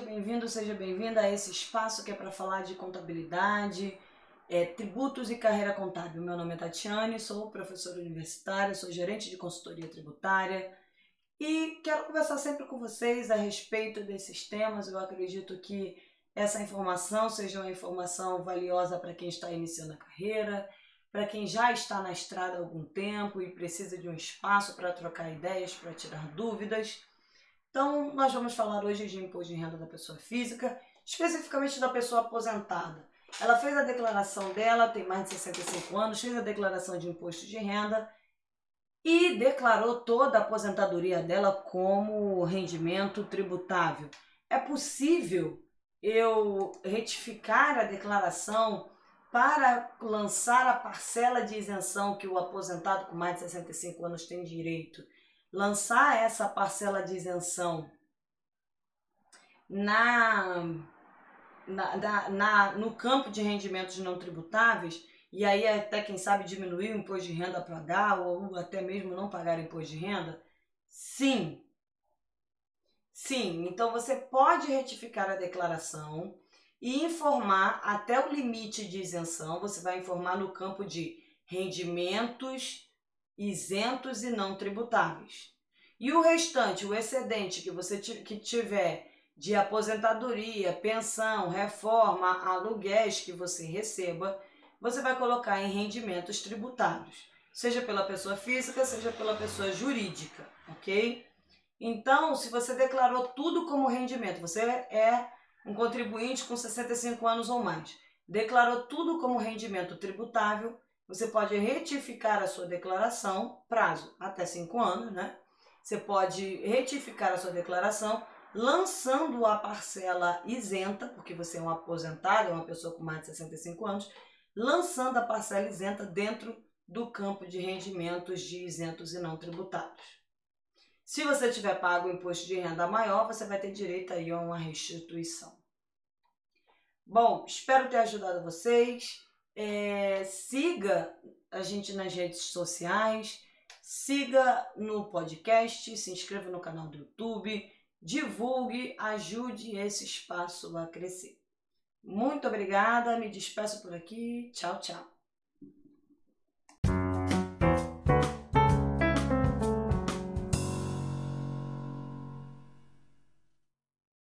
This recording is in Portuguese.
bem-vindo, seja bem-vinda a esse espaço que é para falar de contabilidade, é, tributos e carreira contábil. Meu nome é Tatiane, sou professora universitária, sou gerente de consultoria tributária e quero conversar sempre com vocês a respeito desses temas. Eu acredito que essa informação seja uma informação valiosa para quem está iniciando a carreira, para quem já está na estrada há algum tempo e precisa de um espaço para trocar ideias, para tirar dúvidas. Então, nós vamos falar hoje de imposto de renda da pessoa física, especificamente da pessoa aposentada. Ela fez a declaração dela, tem mais de 65 anos, fez a declaração de imposto de renda e declarou toda a aposentadoria dela como rendimento tributável. É possível eu retificar a declaração para lançar a parcela de isenção que o aposentado com mais de 65 anos tem direito lançar essa parcela de isenção na, na, na, na, no campo de rendimentos não tributáveis, e aí até quem sabe diminuir o imposto de renda para pagar, ou até mesmo não pagar imposto de renda? Sim. Sim, então você pode retificar a declaração e informar até o limite de isenção, você vai informar no campo de rendimentos isentos e não tributáveis. E o restante, o excedente que você que tiver de aposentadoria, pensão, reforma, aluguéis que você receba, você vai colocar em rendimentos tributários, seja pela pessoa física, seja pela pessoa jurídica, ok? Então, se você declarou tudo como rendimento, você é um contribuinte com 65 anos ou mais, declarou tudo como rendimento tributável, você pode retificar a sua declaração, prazo até 5 anos, né? Você pode retificar a sua declaração lançando a parcela isenta, porque você é um aposentado, é uma pessoa com mais de 65 anos, lançando a parcela isenta dentro do campo de rendimentos de isentos e não tributários. Se você tiver pago o imposto de renda maior, você vai ter direito aí a uma restituição. Bom, espero ter ajudado vocês. É, siga a gente nas redes sociais, siga no podcast, se inscreva no canal do YouTube, divulgue, ajude esse espaço a crescer. Muito obrigada, me despeço por aqui. Tchau, tchau.